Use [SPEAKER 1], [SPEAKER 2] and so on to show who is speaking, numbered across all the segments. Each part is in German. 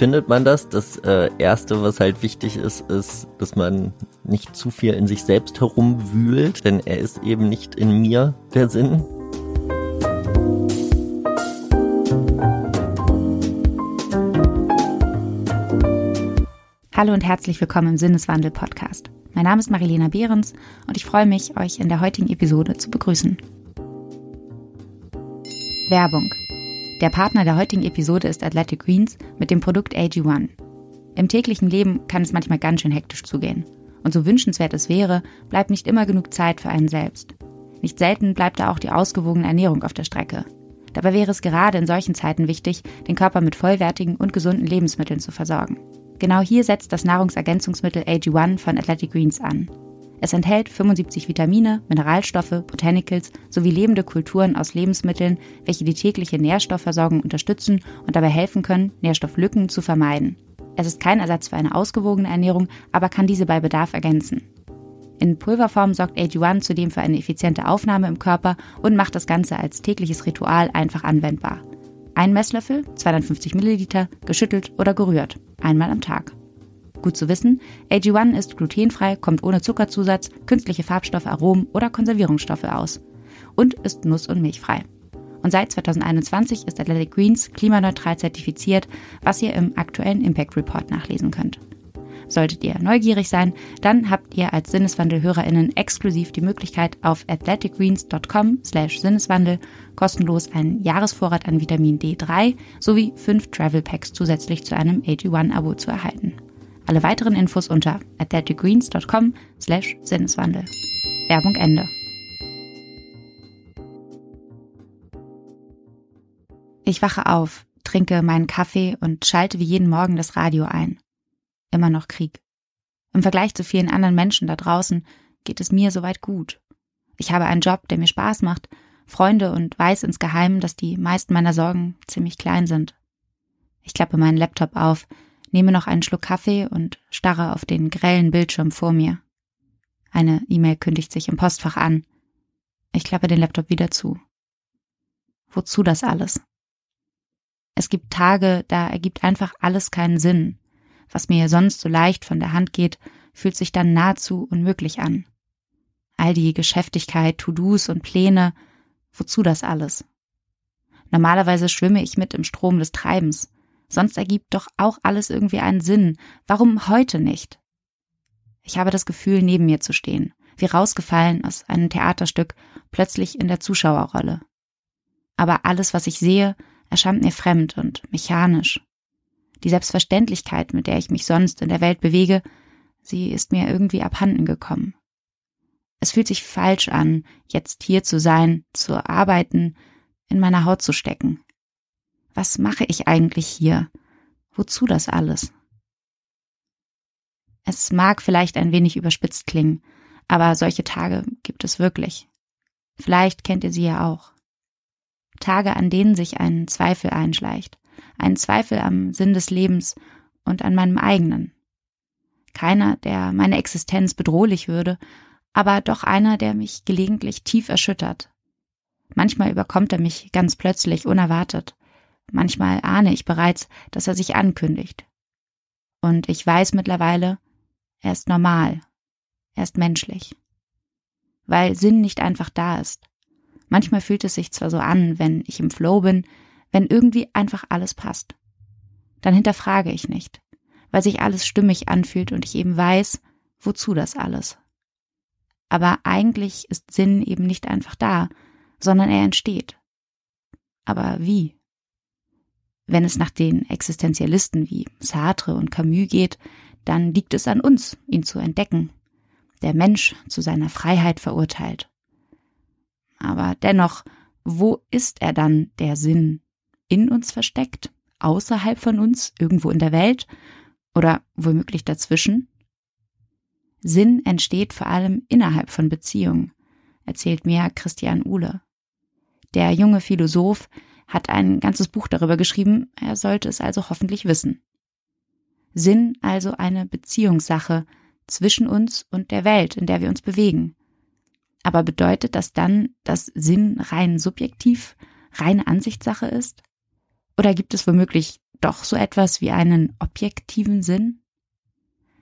[SPEAKER 1] findet man das? Das äh, Erste, was halt wichtig ist, ist, dass man nicht zu viel in sich selbst herumwühlt, denn er ist eben nicht in mir, der Sinn.
[SPEAKER 2] Hallo und herzlich willkommen im Sinneswandel-Podcast. Mein Name ist Marilena Behrens und ich freue mich, euch in der heutigen Episode zu begrüßen. Werbung der Partner der heutigen Episode ist Athletic Greens mit dem Produkt AG1. Im täglichen Leben kann es manchmal ganz schön hektisch zugehen. Und so wünschenswert es wäre, bleibt nicht immer genug Zeit für einen selbst. Nicht selten bleibt da auch die ausgewogene Ernährung auf der Strecke. Dabei wäre es gerade in solchen Zeiten wichtig, den Körper mit vollwertigen und gesunden Lebensmitteln zu versorgen. Genau hier setzt das Nahrungsergänzungsmittel AG1 von Athletic Greens an. Es enthält 75 Vitamine, Mineralstoffe, Botanicals sowie lebende Kulturen aus Lebensmitteln, welche die tägliche Nährstoffversorgung unterstützen und dabei helfen können, Nährstofflücken zu vermeiden. Es ist kein Ersatz für eine ausgewogene Ernährung, aber kann diese bei Bedarf ergänzen. In Pulverform sorgt AG1 zudem für eine effiziente Aufnahme im Körper und macht das Ganze als tägliches Ritual einfach anwendbar. Ein Messlöffel, 250 Milliliter, geschüttelt oder gerührt, einmal am Tag. Gut zu wissen, AG1 ist glutenfrei, kommt ohne Zuckerzusatz, künstliche Farbstoffe, Aromen oder Konservierungsstoffe aus und ist nuss- und milchfrei. Und seit 2021 ist Athletic Greens klimaneutral zertifiziert, was ihr im aktuellen Impact Report nachlesen könnt. Solltet ihr neugierig sein, dann habt ihr als Sinneswandel-HörerInnen exklusiv die Möglichkeit, auf athleticgreens.com slash Sinneswandel kostenlos einen Jahresvorrat an Vitamin D3 sowie fünf Travel Packs zusätzlich zu einem AG1-Abo zu erhalten. Alle weiteren Infos unter athleticgreens.com slash Sinneswandel. Werbung Ende. Ich wache auf, trinke meinen Kaffee und schalte wie jeden Morgen das Radio ein. Immer noch Krieg. Im Vergleich zu vielen anderen Menschen da draußen geht es mir soweit gut. Ich habe einen Job, der mir Spaß macht, Freunde und weiß insgeheim, dass die meisten meiner Sorgen ziemlich klein sind. Ich klappe meinen Laptop auf, nehme noch einen Schluck Kaffee und starre auf den grellen Bildschirm vor mir. Eine E-Mail kündigt sich im Postfach an. Ich klappe den Laptop wieder zu. Wozu das alles? Es gibt Tage, da ergibt einfach alles keinen Sinn. Was mir sonst so leicht von der Hand geht, fühlt sich dann nahezu unmöglich an. All die Geschäftigkeit, To-Dos und Pläne, wozu das alles? Normalerweise schwimme ich mit im Strom des Treibens, Sonst ergibt doch auch alles irgendwie einen Sinn. Warum heute nicht? Ich habe das Gefühl, neben mir zu stehen, wie rausgefallen aus einem Theaterstück, plötzlich in der Zuschauerrolle. Aber alles, was ich sehe, erscheint mir fremd und mechanisch. Die Selbstverständlichkeit, mit der ich mich sonst in der Welt bewege, sie ist mir irgendwie abhanden gekommen. Es fühlt sich falsch an, jetzt hier zu sein, zu arbeiten, in meiner Haut zu stecken. Was mache ich eigentlich hier? Wozu das alles? Es mag vielleicht ein wenig überspitzt klingen, aber solche Tage gibt es wirklich. Vielleicht kennt ihr sie ja auch. Tage, an denen sich ein Zweifel einschleicht, ein Zweifel am Sinn des Lebens und an meinem eigenen. Keiner, der meine Existenz bedrohlich würde, aber doch einer, der mich gelegentlich tief erschüttert. Manchmal überkommt er mich ganz plötzlich unerwartet. Manchmal ahne ich bereits, dass er sich ankündigt. Und ich weiß mittlerweile, er ist normal, er ist menschlich. Weil Sinn nicht einfach da ist. Manchmal fühlt es sich zwar so an, wenn ich im Flow bin, wenn irgendwie einfach alles passt. Dann hinterfrage ich nicht, weil sich alles stimmig anfühlt und ich eben weiß, wozu das alles. Aber eigentlich ist Sinn eben nicht einfach da, sondern er entsteht. Aber wie? Wenn es nach den Existenzialisten wie Sartre und Camus geht, dann liegt es an uns, ihn zu entdecken. Der Mensch zu seiner Freiheit verurteilt. Aber dennoch, wo ist er dann, der Sinn? In uns versteckt? Außerhalb von uns? Irgendwo in der Welt? Oder womöglich dazwischen? Sinn entsteht vor allem innerhalb von Beziehungen, erzählt mir Christian Uhle. Der junge Philosoph hat ein ganzes Buch darüber geschrieben, er sollte es also hoffentlich wissen. Sinn also eine Beziehungssache zwischen uns und der Welt, in der wir uns bewegen. Aber bedeutet das dann, dass Sinn rein subjektiv, reine Ansichtssache ist? Oder gibt es womöglich
[SPEAKER 3] doch so etwas wie einen objektiven Sinn?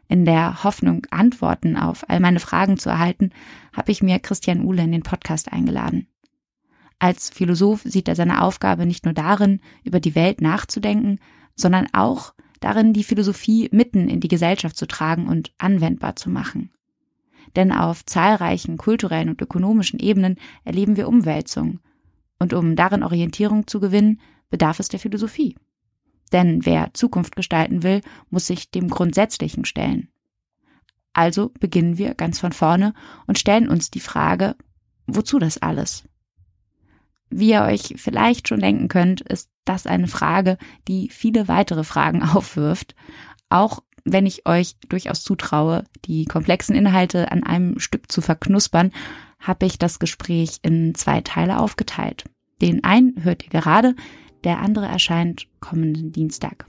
[SPEAKER 3] In der Hoffnung, Antworten auf all meine Fragen zu erhalten, habe ich mir Christian Uhle in den Podcast eingeladen. Als Philosoph sieht er seine Aufgabe nicht nur darin, über die Welt nachzudenken, sondern auch darin, die Philosophie mitten in die Gesellschaft zu tragen und anwendbar zu machen. Denn auf zahlreichen kulturellen und ökonomischen Ebenen erleben wir Umwälzungen. Und um darin Orientierung zu gewinnen, bedarf es der Philosophie. Denn wer Zukunft gestalten will, muss sich dem Grundsätzlichen stellen. Also beginnen wir ganz von vorne und stellen uns die Frage, wozu das alles? Wie ihr euch vielleicht schon denken könnt, ist das eine Frage, die viele weitere Fragen aufwirft, auch wenn ich euch durchaus zutraue, die komplexen Inhalte an einem Stück zu verknuspern, habe ich das Gespräch in zwei Teile aufgeteilt. Den einen hört ihr gerade, der andere erscheint kommenden Dienstag.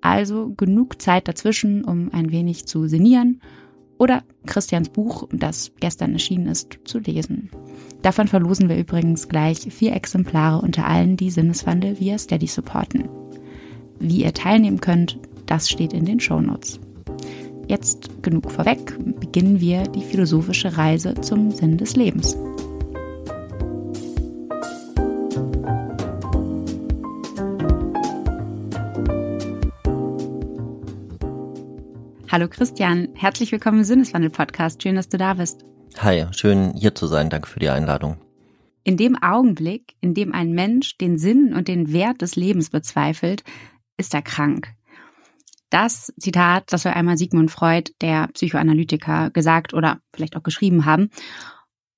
[SPEAKER 3] Also genug Zeit dazwischen, um ein wenig zu sinnieren oder Christians Buch, das gestern erschienen ist, zu lesen. Davon verlosen wir übrigens gleich vier Exemplare unter allen, die Sinneswandel via Steady supporten. Wie ihr teilnehmen könnt, das steht in den Shownotes. Jetzt genug vorweg, beginnen wir die philosophische Reise zum Sinn des Lebens. Hallo Christian, herzlich willkommen im Sinneswandel-Podcast. Schön, dass du da bist.
[SPEAKER 1] Hi, schön hier zu sein. Danke für die Einladung.
[SPEAKER 3] In dem Augenblick, in dem ein Mensch den Sinn und den Wert des Lebens bezweifelt, ist er krank. Das Zitat, das soll einmal Sigmund Freud, der Psychoanalytiker, gesagt oder vielleicht auch geschrieben haben.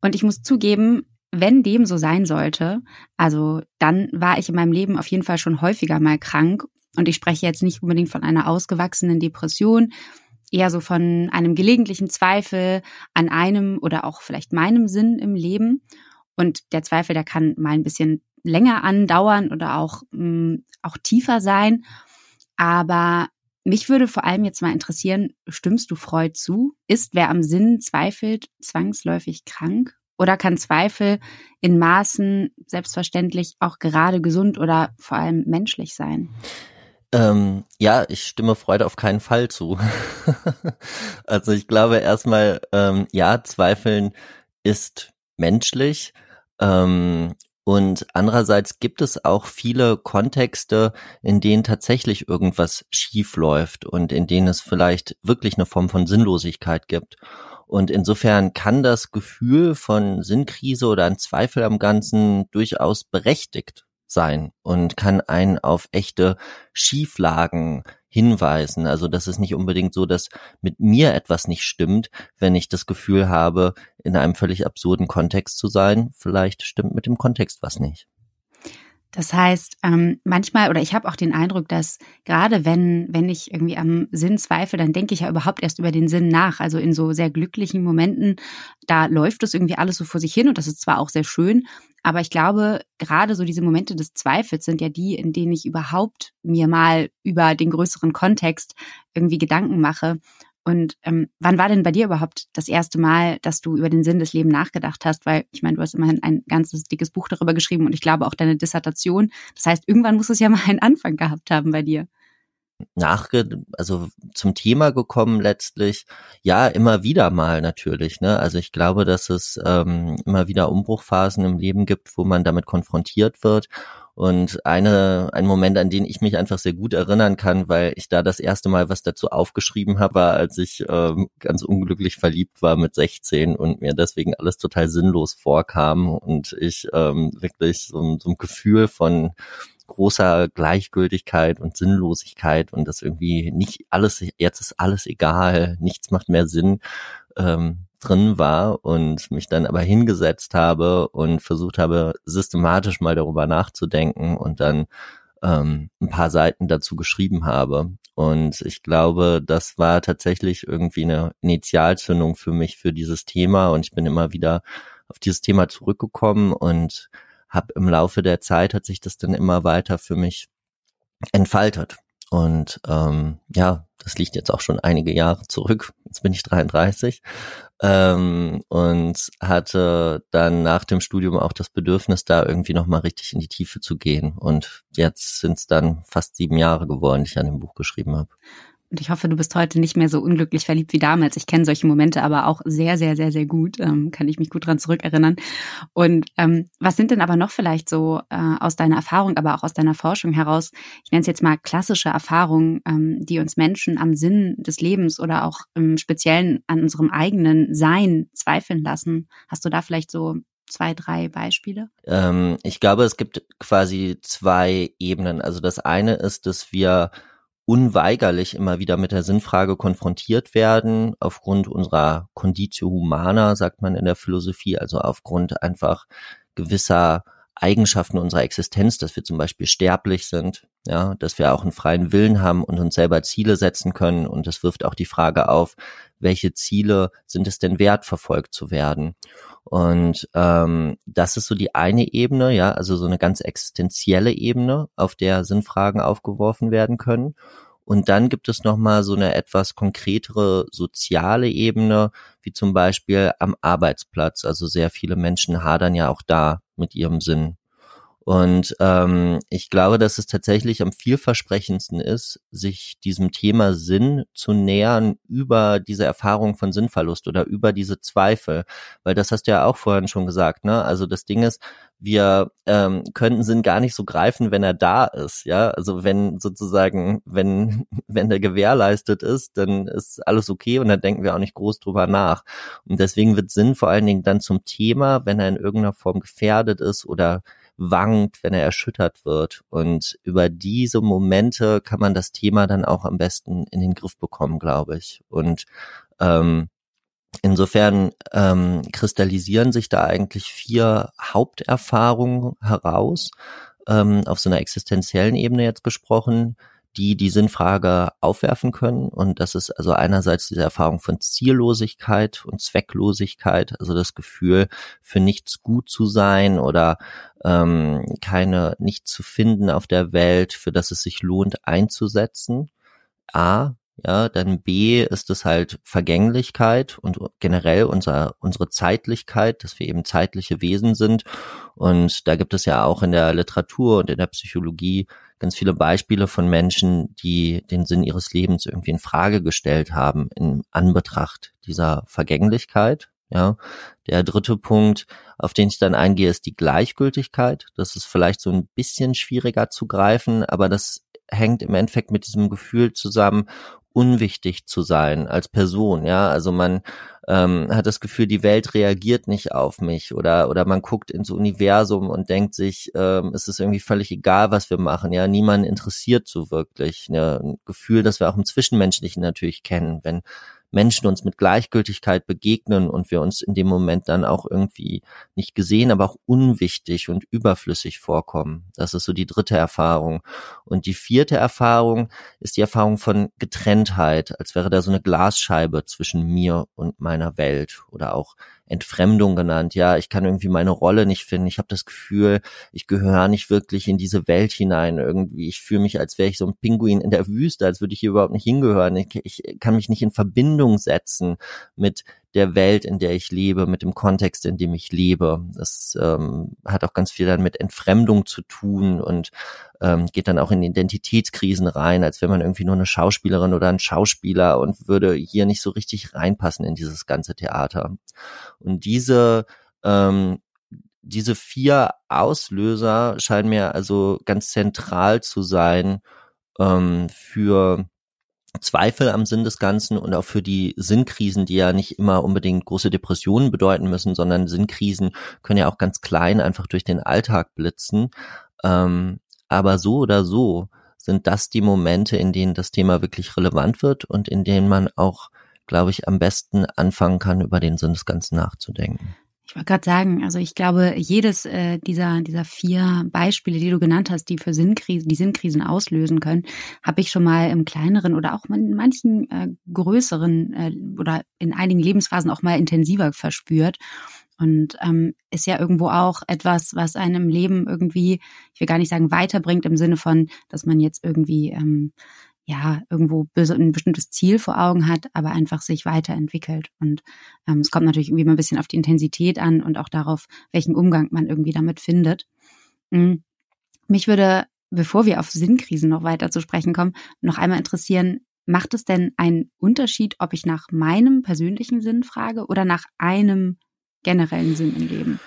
[SPEAKER 3] Und ich muss zugeben, wenn dem so sein sollte, also dann war ich in meinem Leben auf jeden Fall schon häufiger mal krank. Und ich spreche jetzt nicht unbedingt von einer ausgewachsenen Depression, eher so von einem gelegentlichen Zweifel an einem oder auch vielleicht meinem Sinn im Leben. Und der Zweifel, der kann mal ein bisschen länger andauern oder auch, mh, mm, auch tiefer sein. Aber mich würde vor allem jetzt mal interessieren, stimmst du Freud zu? Ist wer am Sinn zweifelt zwangsläufig krank? Oder kann Zweifel in Maßen selbstverständlich auch gerade gesund oder vor allem menschlich sein?
[SPEAKER 1] Ähm, ja, ich stimme Freude auf keinen Fall zu. also ich glaube erstmal, ähm, ja, Zweifeln ist menschlich. Ähm, und andererseits gibt es auch viele Kontexte, in denen tatsächlich irgendwas schief läuft und in denen es vielleicht wirklich eine Form von Sinnlosigkeit gibt. Und insofern kann das Gefühl von Sinnkrise oder ein Zweifel am Ganzen durchaus berechtigt sein und kann einen auf echte Schieflagen hinweisen. Also das ist nicht unbedingt so, dass mit mir etwas nicht stimmt, wenn ich das Gefühl habe, in einem völlig absurden Kontext zu sein. Vielleicht stimmt mit dem Kontext was nicht.
[SPEAKER 3] Das heißt, ähm, manchmal oder ich habe auch den Eindruck, dass gerade wenn wenn ich irgendwie am Sinn zweifle, dann denke ich ja überhaupt erst über den Sinn nach. Also in so sehr glücklichen Momenten, da läuft es irgendwie alles so vor sich hin und das ist zwar auch sehr schön, aber ich glaube, gerade so diese Momente des Zweifels sind ja die, in denen ich überhaupt mir mal über den größeren Kontext irgendwie Gedanken mache. Und ähm, wann war denn bei dir überhaupt das erste Mal, dass du über den Sinn des Lebens nachgedacht hast? Weil ich meine, du hast immerhin ein ganzes dickes Buch darüber geschrieben und ich glaube auch deine Dissertation. Das heißt, irgendwann muss es ja mal einen Anfang gehabt haben bei dir
[SPEAKER 1] nachge, also zum Thema gekommen letztlich, ja, immer wieder mal natürlich, ne? Also ich glaube, dass es ähm, immer wieder Umbruchphasen im Leben gibt, wo man damit konfrontiert wird und eine, ein Moment, an den ich mich einfach sehr gut erinnern kann, weil ich da das erste Mal was dazu aufgeschrieben habe, war, als ich ähm, ganz unglücklich verliebt war mit 16 und mir deswegen alles total sinnlos vorkam und ich ähm, wirklich so, so ein Gefühl von großer Gleichgültigkeit und Sinnlosigkeit und das irgendwie nicht alles, jetzt ist alles egal, nichts macht mehr Sinn, ähm, drin war und mich dann aber hingesetzt habe und versucht habe, systematisch mal darüber nachzudenken und dann ähm, ein paar Seiten dazu geschrieben habe. Und ich glaube, das war tatsächlich irgendwie eine Initialzündung für mich für dieses Thema und ich bin immer wieder auf dieses Thema zurückgekommen und habe im Laufe der Zeit hat sich das dann immer weiter für mich entfaltet. Und ähm, ja, das liegt jetzt auch schon einige Jahre zurück. Jetzt bin ich 33 ähm, und hatte dann nach dem Studium auch das Bedürfnis, da irgendwie nochmal richtig in die Tiefe zu gehen. Und jetzt sind es dann fast sieben Jahre geworden, die ich an dem Buch geschrieben habe.
[SPEAKER 3] Und ich hoffe, du bist heute nicht mehr so unglücklich verliebt wie damals. Ich kenne solche Momente aber auch sehr, sehr, sehr, sehr gut. Ähm, kann ich mich gut dran zurückerinnern. Und ähm, was sind denn aber noch vielleicht so äh, aus deiner Erfahrung, aber auch aus deiner Forschung heraus, ich nenne es jetzt mal klassische Erfahrungen, ähm, die uns Menschen am Sinn des Lebens oder auch im Speziellen an unserem eigenen Sein zweifeln lassen? Hast du da vielleicht so zwei, drei Beispiele?
[SPEAKER 1] Ähm, ich glaube, es gibt quasi zwei Ebenen. Also das eine ist, dass wir unweigerlich immer wieder mit der Sinnfrage konfrontiert werden, aufgrund unserer Conditio Humana, sagt man in der Philosophie, also aufgrund einfach gewisser Eigenschaften unserer Existenz, dass wir zum Beispiel sterblich sind, ja, dass wir auch einen freien Willen haben und uns selber Ziele setzen können. Und das wirft auch die Frage auf, welche Ziele sind es denn wert, verfolgt zu werden? Und ähm, das ist so die eine Ebene, ja, also so eine ganz existenzielle Ebene, auf der Sinnfragen aufgeworfen werden können. Und dann gibt es nochmal so eine etwas konkretere soziale Ebene, wie zum Beispiel am Arbeitsplatz. Also sehr viele Menschen hadern ja auch da mit ihrem Sinn. Und ähm, ich glaube, dass es tatsächlich am vielversprechendsten ist, sich diesem Thema Sinn zu nähern über diese Erfahrung von Sinnverlust oder über diese Zweifel. Weil das hast du ja auch vorhin schon gesagt, ne? Also das Ding ist, wir ähm, könnten Sinn gar nicht so greifen, wenn er da ist, ja. Also wenn sozusagen, wenn, wenn der gewährleistet ist, dann ist alles okay und dann denken wir auch nicht groß drüber nach. Und deswegen wird Sinn vor allen Dingen dann zum Thema, wenn er in irgendeiner Form gefährdet ist oder wankt, wenn er erschüttert wird. Und über diese Momente kann man das Thema dann auch am besten in den Griff bekommen, glaube ich. Und ähm, Insofern ähm, kristallisieren sich da eigentlich vier Haupterfahrungen heraus, ähm, auf so einer existenziellen Ebene jetzt gesprochen, die die Sinnfrage aufwerfen können. Und das ist also einerseits diese Erfahrung von Ziellosigkeit und Zwecklosigkeit, also das Gefühl, für nichts gut zu sein oder ähm, keine, nicht zu finden auf der Welt, für das es sich lohnt einzusetzen. A, ja, dann B ist es halt Vergänglichkeit und generell unser, unsere Zeitlichkeit, dass wir eben zeitliche Wesen sind. Und da gibt es ja auch in der Literatur und in der Psychologie ganz viele Beispiele von Menschen, die den Sinn ihres Lebens irgendwie in Frage gestellt haben in Anbetracht dieser Vergänglichkeit. Ja, der dritte Punkt, auf den ich dann eingehe, ist die Gleichgültigkeit. Das ist vielleicht so ein bisschen schwieriger zu greifen, aber das hängt im Endeffekt mit diesem Gefühl zusammen, unwichtig zu sein als Person, ja. Also man ähm, hat das Gefühl, die Welt reagiert nicht auf mich oder oder man guckt ins Universum und denkt sich, ähm, es ist irgendwie völlig egal, was wir machen, ja. Niemand interessiert so wirklich. Ja? Ein Gefühl, das wir auch im Zwischenmenschlichen natürlich kennen, wenn Menschen uns mit Gleichgültigkeit begegnen und wir uns in dem Moment dann auch irgendwie nicht gesehen, aber auch unwichtig und überflüssig vorkommen. Das ist so die dritte Erfahrung. Und die vierte Erfahrung ist die Erfahrung von Getrenntheit, als wäre da so eine Glasscheibe zwischen mir und meiner Welt oder auch Entfremdung genannt. Ja, ich kann irgendwie meine Rolle nicht finden. Ich habe das Gefühl, ich gehöre nicht wirklich in diese Welt hinein. Irgendwie, ich fühle mich, als wäre ich so ein Pinguin in der Wüste, als würde ich hier überhaupt nicht hingehören. Ich, ich kann mich nicht in Verbindung setzen mit der Welt, in der ich lebe, mit dem Kontext, in dem ich lebe. Das ähm, hat auch ganz viel dann mit Entfremdung zu tun und ähm, geht dann auch in Identitätskrisen rein, als wäre man irgendwie nur eine Schauspielerin oder ein Schauspieler und würde hier nicht so richtig reinpassen in dieses ganze Theater. Und diese ähm, diese vier Auslöser scheinen mir also ganz zentral zu sein ähm, für Zweifel am Sinn des Ganzen und auch für die Sinnkrisen, die ja nicht immer unbedingt große Depressionen bedeuten müssen, sondern Sinnkrisen können ja auch ganz klein einfach durch den Alltag blitzen. Ähm, aber so oder so sind das die Momente, in denen das Thema wirklich relevant wird und in denen man auch, glaube ich, am besten anfangen kann, über den Sinn des Ganzen nachzudenken.
[SPEAKER 3] Ich wollte gerade sagen, also ich glaube, jedes äh, dieser, dieser vier Beispiele, die du genannt hast, die für Sinnkrisen, die Sinnkrisen auslösen können, habe ich schon mal im kleineren oder auch in manchen äh, größeren äh, oder in einigen Lebensphasen auch mal intensiver verspürt. und ähm, ist ja irgendwo auch etwas, was einem Leben irgendwie, ich will gar nicht sagen weiterbringt im Sinne von, dass man jetzt irgendwie ähm, ja irgendwo ein bestimmtes Ziel vor Augen hat, aber einfach sich weiterentwickelt. Und ähm, es kommt natürlich irgendwie mal ein bisschen auf die Intensität an und auch darauf, welchen Umgang man irgendwie damit findet. Mhm. Mich würde, bevor wir auf Sinnkrisen noch weiter zu sprechen kommen, noch einmal interessieren, macht es denn einen Unterschied, ob ich nach meinem persönlichen Sinn frage oder nach einem generellen Sinn im Leben?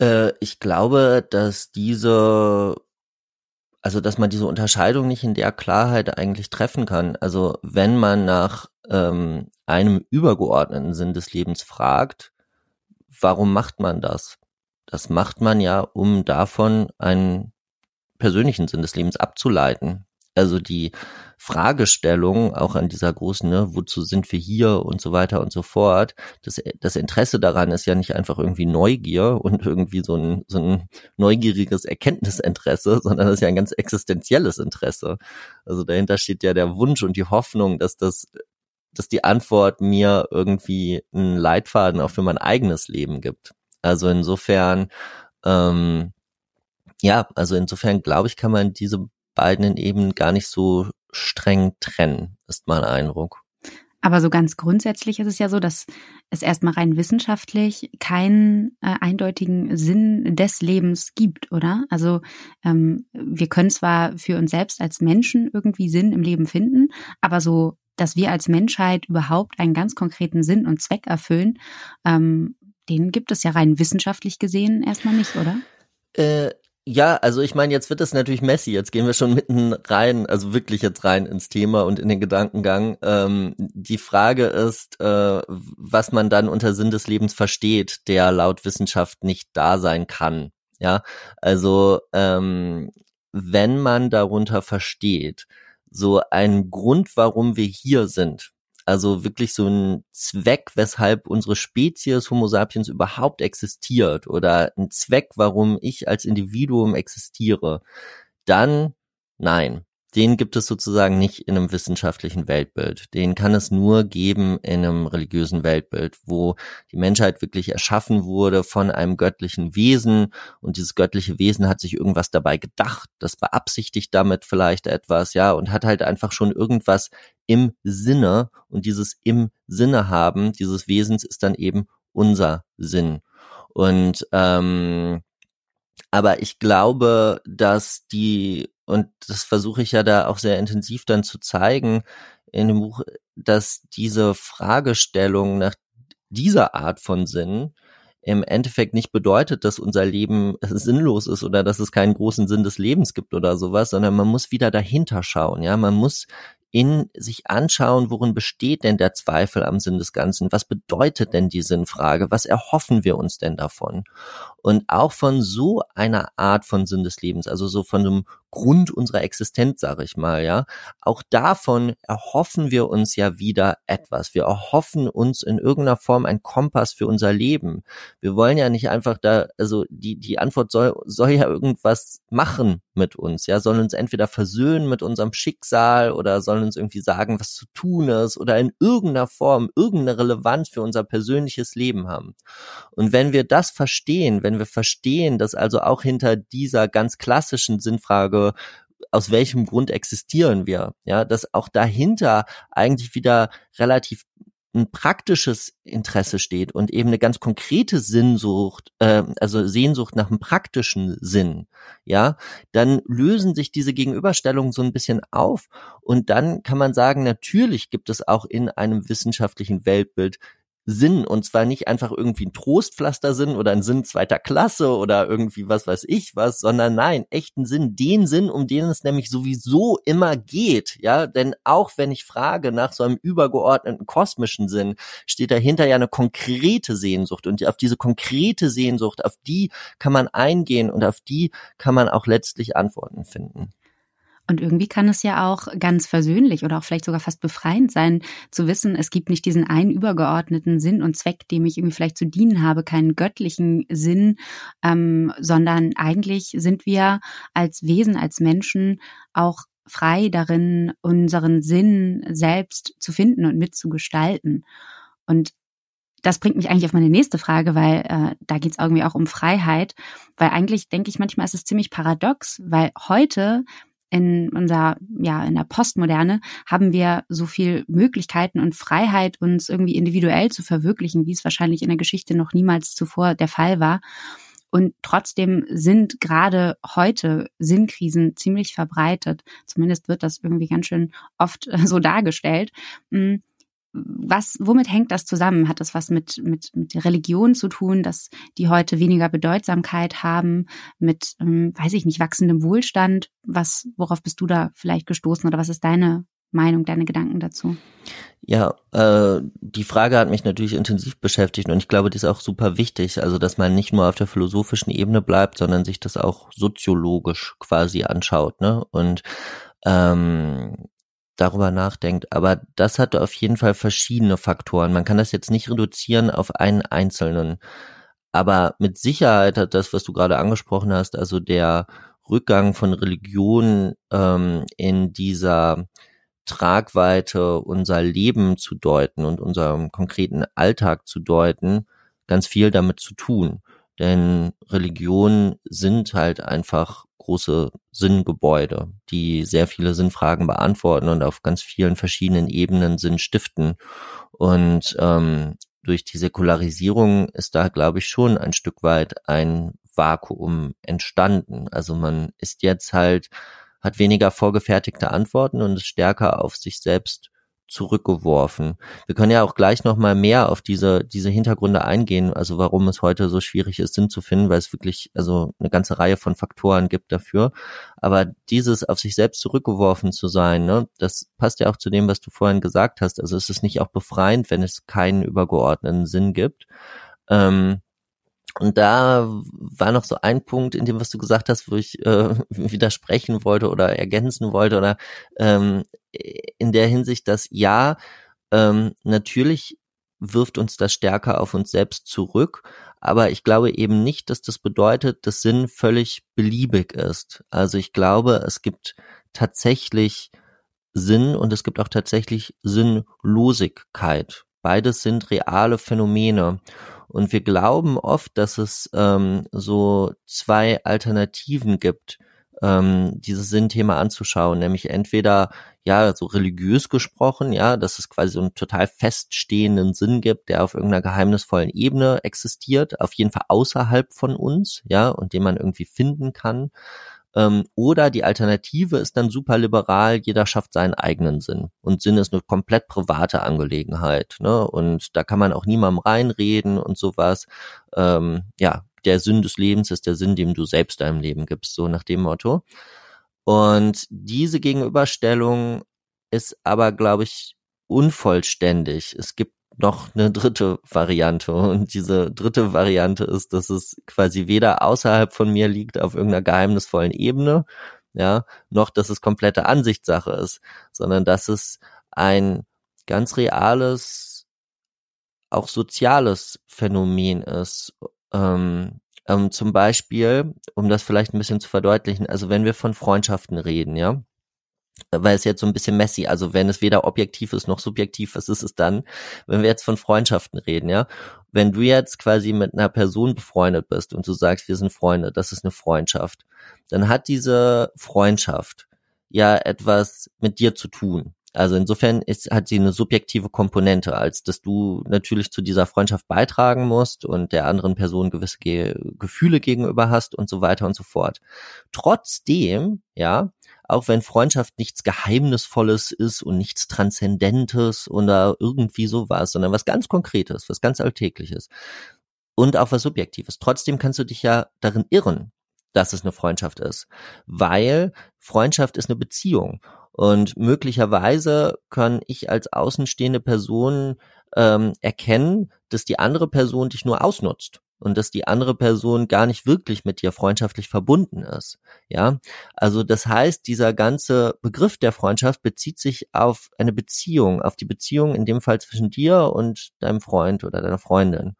[SPEAKER 1] Äh, ich glaube, dass diese, also dass man diese Unterscheidung nicht in der Klarheit eigentlich treffen kann. Also wenn man nach ähm, einem übergeordneten Sinn des Lebens fragt, warum macht man das? Das macht man ja, um davon einen persönlichen Sinn des Lebens abzuleiten. Also die Fragestellung auch an dieser großen, ne, wozu sind wir hier und so weiter und so fort. Das, das Interesse daran ist ja nicht einfach irgendwie Neugier und irgendwie so ein, so ein neugieriges Erkenntnisinteresse, sondern das ist ja ein ganz existenzielles Interesse. Also dahinter steht ja der Wunsch und die Hoffnung, dass das dass die Antwort mir irgendwie einen Leitfaden auch für mein eigenes Leben gibt. Also insofern, ähm, ja, also insofern glaube ich, kann man diese beiden eben gar nicht so streng trennen, ist mein Eindruck.
[SPEAKER 3] Aber so ganz grundsätzlich ist es ja so, dass es erstmal rein wissenschaftlich keinen äh, eindeutigen Sinn des Lebens gibt, oder? Also ähm, wir können zwar für uns selbst als Menschen irgendwie Sinn im Leben finden, aber so, dass wir als Menschheit überhaupt einen ganz konkreten Sinn und Zweck erfüllen, ähm, den gibt es ja rein wissenschaftlich gesehen erstmal nicht, oder?
[SPEAKER 1] Äh, ja, also ich meine, jetzt wird es natürlich messy. Jetzt gehen wir schon mitten rein, also wirklich jetzt rein ins Thema und in den Gedankengang. Ähm, die Frage ist, äh, was man dann unter Sinn des Lebens versteht, der laut Wissenschaft nicht da sein kann. Ja, also ähm, wenn man darunter versteht, so ein Grund, warum wir hier sind, also wirklich so ein Zweck, weshalb unsere Spezies Homo sapiens überhaupt existiert oder ein Zweck, warum ich als Individuum existiere, dann nein den gibt es sozusagen nicht in einem wissenschaftlichen Weltbild. Den kann es nur geben in einem religiösen Weltbild, wo die Menschheit wirklich erschaffen wurde von einem göttlichen Wesen und dieses göttliche Wesen hat sich irgendwas dabei gedacht, das beabsichtigt damit vielleicht etwas, ja, und hat halt einfach schon irgendwas im Sinne und dieses im Sinne haben dieses Wesens ist dann eben unser Sinn. Und ähm, aber ich glaube, dass die und das versuche ich ja da auch sehr intensiv dann zu zeigen in dem Buch, dass diese Fragestellung nach dieser Art von Sinn im Endeffekt nicht bedeutet, dass unser Leben sinnlos ist oder dass es keinen großen Sinn des Lebens gibt oder sowas, sondern man muss wieder dahinter schauen, ja, man muss in sich anschauen, worin besteht denn der Zweifel am Sinn des Ganzen? Was bedeutet denn die Sinnfrage? Was erhoffen wir uns denn davon? Und auch von so einer Art von Sinn des Lebens, also so von einem Grund unserer Existenz, sage ich mal, ja. Auch davon erhoffen wir uns ja wieder etwas. Wir erhoffen uns in irgendeiner Form ein Kompass für unser Leben. Wir wollen ja nicht einfach da, also die, die Antwort soll, soll ja irgendwas machen mit uns, ja, sollen uns entweder versöhnen mit unserem Schicksal oder sollen uns irgendwie sagen, was zu tun ist oder in irgendeiner Form irgendeine Relevanz für unser persönliches Leben haben. Und wenn wir das verstehen, wenn wir verstehen, dass also auch hinter dieser ganz klassischen Sinnfrage aus welchem Grund existieren wir? Ja, dass auch dahinter eigentlich wieder relativ ein praktisches Interesse steht und eben eine ganz konkrete Sinnsucht, äh, also Sehnsucht nach einem praktischen Sinn, ja, dann lösen sich diese Gegenüberstellungen so ein bisschen auf und dann kann man sagen, natürlich gibt es auch in einem wissenschaftlichen Weltbild Sinn und zwar nicht einfach irgendwie ein Trostpflaster-Sinn oder ein Sinn zweiter Klasse oder irgendwie was weiß ich was, sondern nein, echten Sinn, den Sinn, um den es nämlich sowieso immer geht, ja, denn auch wenn ich frage nach so einem übergeordneten kosmischen Sinn, steht dahinter ja eine konkrete Sehnsucht und auf diese konkrete Sehnsucht, auf die kann man eingehen und auf die kann man auch letztlich Antworten finden.
[SPEAKER 3] Und irgendwie kann es ja auch ganz versöhnlich oder auch vielleicht sogar fast befreiend sein, zu wissen, es gibt nicht diesen einen übergeordneten Sinn und Zweck, dem ich irgendwie vielleicht zu dienen habe, keinen göttlichen Sinn, ähm, sondern eigentlich sind wir als Wesen, als Menschen auch frei darin, unseren Sinn selbst zu finden und mitzugestalten. Und das bringt mich eigentlich auf meine nächste Frage, weil äh, da geht es irgendwie auch um Freiheit. Weil eigentlich denke ich manchmal ist es ziemlich paradox, weil heute in unserer, ja, in der Postmoderne haben wir so viel Möglichkeiten und Freiheit, uns irgendwie individuell zu verwirklichen, wie es wahrscheinlich in der Geschichte noch niemals zuvor der Fall war. Und trotzdem sind gerade heute Sinnkrisen ziemlich verbreitet. Zumindest wird das irgendwie ganz schön oft so dargestellt. Hm, was, womit hängt das zusammen? Hat das was mit, mit, mit Religion zu tun, dass die heute weniger Bedeutsamkeit haben, mit, ähm, weiß ich nicht, wachsendem Wohlstand? Was, worauf bist du da vielleicht gestoßen oder was ist deine Meinung, deine Gedanken dazu?
[SPEAKER 1] Ja, äh, die Frage hat mich natürlich intensiv beschäftigt und ich glaube, die ist auch super wichtig, also dass man nicht nur auf der philosophischen Ebene bleibt, sondern sich das auch soziologisch quasi anschaut, ne? Und ähm, darüber nachdenkt. Aber das hat auf jeden Fall verschiedene Faktoren. Man kann das jetzt nicht reduzieren auf einen einzelnen. Aber mit Sicherheit hat das, was du gerade angesprochen hast, also der Rückgang von Religion ähm, in dieser Tragweite unser Leben zu deuten und unserem konkreten Alltag zu deuten, ganz viel damit zu tun. Denn Religionen sind halt einfach große Sinngebäude, die sehr viele Sinnfragen beantworten und auf ganz vielen verschiedenen Ebenen Sinn stiften. Und ähm, durch die Säkularisierung ist da, glaube ich, schon ein Stück weit ein Vakuum entstanden. Also man ist jetzt halt, hat weniger vorgefertigte Antworten und ist stärker auf sich selbst zurückgeworfen. Wir können ja auch gleich noch mal mehr auf diese diese Hintergründe eingehen, also warum es heute so schwierig ist, Sinn zu finden, weil es wirklich also eine ganze Reihe von Faktoren gibt dafür. Aber dieses auf sich selbst zurückgeworfen zu sein, ne, das passt ja auch zu dem, was du vorhin gesagt hast. Also es ist nicht auch befreiend, wenn es keinen übergeordneten Sinn gibt. Ähm, und da war noch so ein Punkt in dem, was du gesagt hast, wo ich äh, widersprechen wollte oder ergänzen wollte oder ähm, in der Hinsicht, dass ja, ähm, natürlich wirft uns das stärker auf uns selbst zurück, aber ich glaube eben nicht, dass das bedeutet, dass Sinn völlig beliebig ist. Also ich glaube, es gibt tatsächlich Sinn und es gibt auch tatsächlich Sinnlosigkeit. Beides sind reale Phänomene. Und wir glauben oft, dass es ähm, so zwei Alternativen gibt, ähm, dieses Sinnthema anzuschauen, nämlich entweder ja so religiös gesprochen, ja, dass es quasi so einen total feststehenden Sinn gibt, der auf irgendeiner geheimnisvollen Ebene existiert, auf jeden Fall außerhalb von uns, ja, und den man irgendwie finden kann. Ähm, oder die Alternative ist dann super liberal, jeder schafft seinen eigenen Sinn. Und Sinn ist eine komplett private Angelegenheit. Ne? Und da kann man auch niemandem reinreden und sowas. Ähm, ja, der Sinn des Lebens ist der Sinn, dem du selbst deinem Leben gibst, so nach dem Motto. Und diese Gegenüberstellung ist aber, glaube ich, unvollständig. Es gibt noch eine dritte Variante. Und diese dritte Variante ist, dass es quasi weder außerhalb von mir liegt auf irgendeiner geheimnisvollen Ebene, ja, noch dass es komplette Ansichtssache ist, sondern dass es ein ganz reales, auch soziales Phänomen ist. Ähm, ähm, zum Beispiel, um das vielleicht ein bisschen zu verdeutlichen, also wenn wir von Freundschaften reden, ja, weil es jetzt so ein bisschen messy, also wenn es weder objektiv ist noch subjektiv, was ist es dann? Wenn wir jetzt von Freundschaften reden, ja? Wenn du jetzt quasi mit einer Person befreundet bist und du sagst, wir sind Freunde, das ist eine Freundschaft, dann hat diese Freundschaft ja etwas mit dir zu tun. Also insofern ist, hat sie eine subjektive Komponente, als dass du natürlich zu dieser Freundschaft beitragen musst und der anderen Person gewisse Ge Gefühle gegenüber hast und so weiter und so fort. Trotzdem, ja, auch wenn Freundschaft nichts Geheimnisvolles ist und nichts Transzendentes oder irgendwie sowas, sondern was ganz Konkretes, was ganz Alltägliches und auch was Subjektives. Trotzdem kannst du dich ja darin irren, dass es eine Freundschaft ist, weil Freundschaft ist eine Beziehung und möglicherweise kann ich als außenstehende Person ähm, erkennen, dass die andere Person dich nur ausnutzt und dass die andere Person gar nicht wirklich mit dir freundschaftlich verbunden ist. Ja, also das heißt, dieser ganze Begriff der Freundschaft bezieht sich auf eine Beziehung, auf die Beziehung in dem Fall zwischen dir und deinem Freund oder deiner Freundin.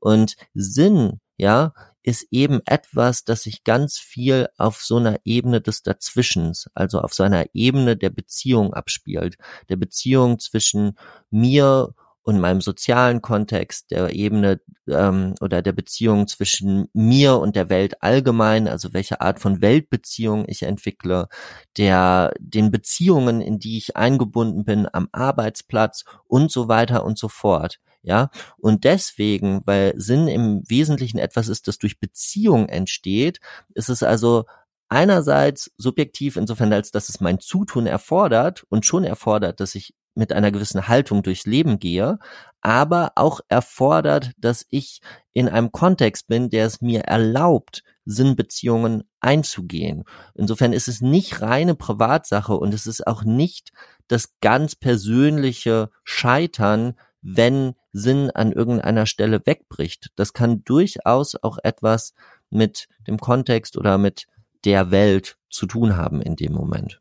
[SPEAKER 1] Und Sinn, ja, ist eben etwas, das sich ganz viel auf so einer Ebene des Dazwischens, also auf so einer Ebene der Beziehung abspielt, der Beziehung zwischen mir und meinem sozialen Kontext, der Ebene ähm, oder der Beziehung zwischen mir und der Welt allgemein, also welche Art von Weltbeziehung ich entwickle, der den Beziehungen, in die ich eingebunden bin am Arbeitsplatz und so weiter und so fort. Ja, und deswegen, weil Sinn im Wesentlichen etwas ist, das durch Beziehung entsteht, ist es also einerseits subjektiv insofern, als dass es mein Zutun erfordert und schon erfordert, dass ich mit einer gewissen Haltung durchs Leben gehe, aber auch erfordert, dass ich in einem Kontext bin, der es mir erlaubt, Sinnbeziehungen einzugehen. Insofern ist es nicht reine Privatsache und es ist auch nicht das ganz persönliche Scheitern, wenn Sinn an irgendeiner Stelle wegbricht. Das kann durchaus auch etwas mit dem Kontext oder mit der Welt zu tun haben in dem Moment.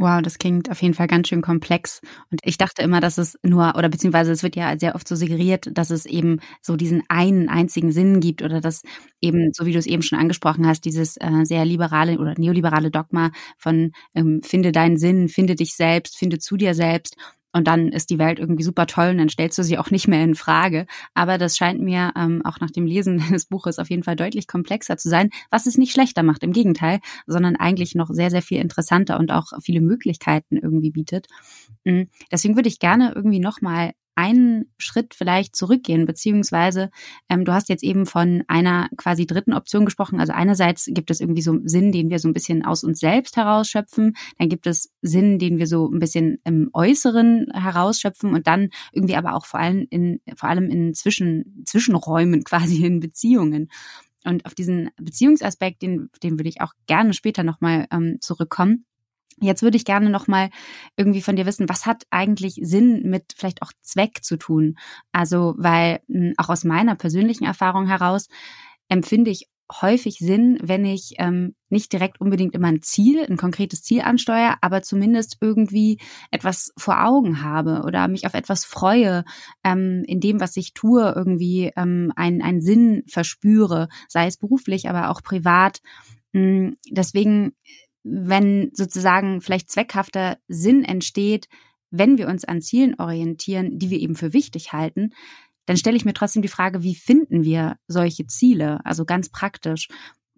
[SPEAKER 3] Wow, das klingt auf jeden Fall ganz schön komplex. Und ich dachte immer, dass es nur, oder beziehungsweise es wird ja sehr oft so suggeriert, dass es eben so diesen einen einzigen Sinn gibt oder dass eben, so wie du es eben schon angesprochen hast, dieses äh, sehr liberale oder neoliberale Dogma von ähm, finde deinen Sinn, finde dich selbst, finde zu dir selbst und dann ist die Welt irgendwie super toll und dann stellst du sie auch nicht mehr in Frage. Aber das scheint mir ähm, auch nach dem Lesen des Buches auf jeden Fall deutlich komplexer zu sein, was es nicht schlechter macht, im Gegenteil, sondern eigentlich noch sehr, sehr viel interessanter und auch viele Möglichkeiten irgendwie bietet. Mm, deswegen würde ich gerne irgendwie nochmal einen Schritt vielleicht zurückgehen, beziehungsweise ähm, du hast jetzt eben von einer quasi dritten Option gesprochen. Also einerseits gibt es irgendwie so Sinn, den wir so ein bisschen aus uns selbst herausschöpfen, dann gibt es Sinn, den wir so ein bisschen im Äußeren herausschöpfen und dann irgendwie aber auch vor allem in vor allem in Zwischen, Zwischenräumen quasi in Beziehungen. Und auf diesen Beziehungsaspekt, den, den würde ich auch gerne später nochmal ähm, zurückkommen. Jetzt würde ich gerne noch mal irgendwie von dir wissen, was hat eigentlich Sinn mit vielleicht auch Zweck zu tun? Also, weil hm, auch aus meiner persönlichen Erfahrung heraus empfinde ich häufig Sinn, wenn ich ähm, nicht direkt unbedingt immer ein Ziel, ein konkretes Ziel ansteuere, aber zumindest irgendwie etwas vor Augen habe oder mich auf etwas freue, ähm, in dem, was ich tue, irgendwie ähm, einen, einen Sinn verspüre, sei es beruflich, aber auch privat. Hm, deswegen wenn sozusagen vielleicht zweckhafter Sinn entsteht, wenn wir uns an Zielen orientieren, die wir eben für wichtig halten, dann stelle ich mir trotzdem die Frage, wie finden wir solche Ziele? Also ganz praktisch.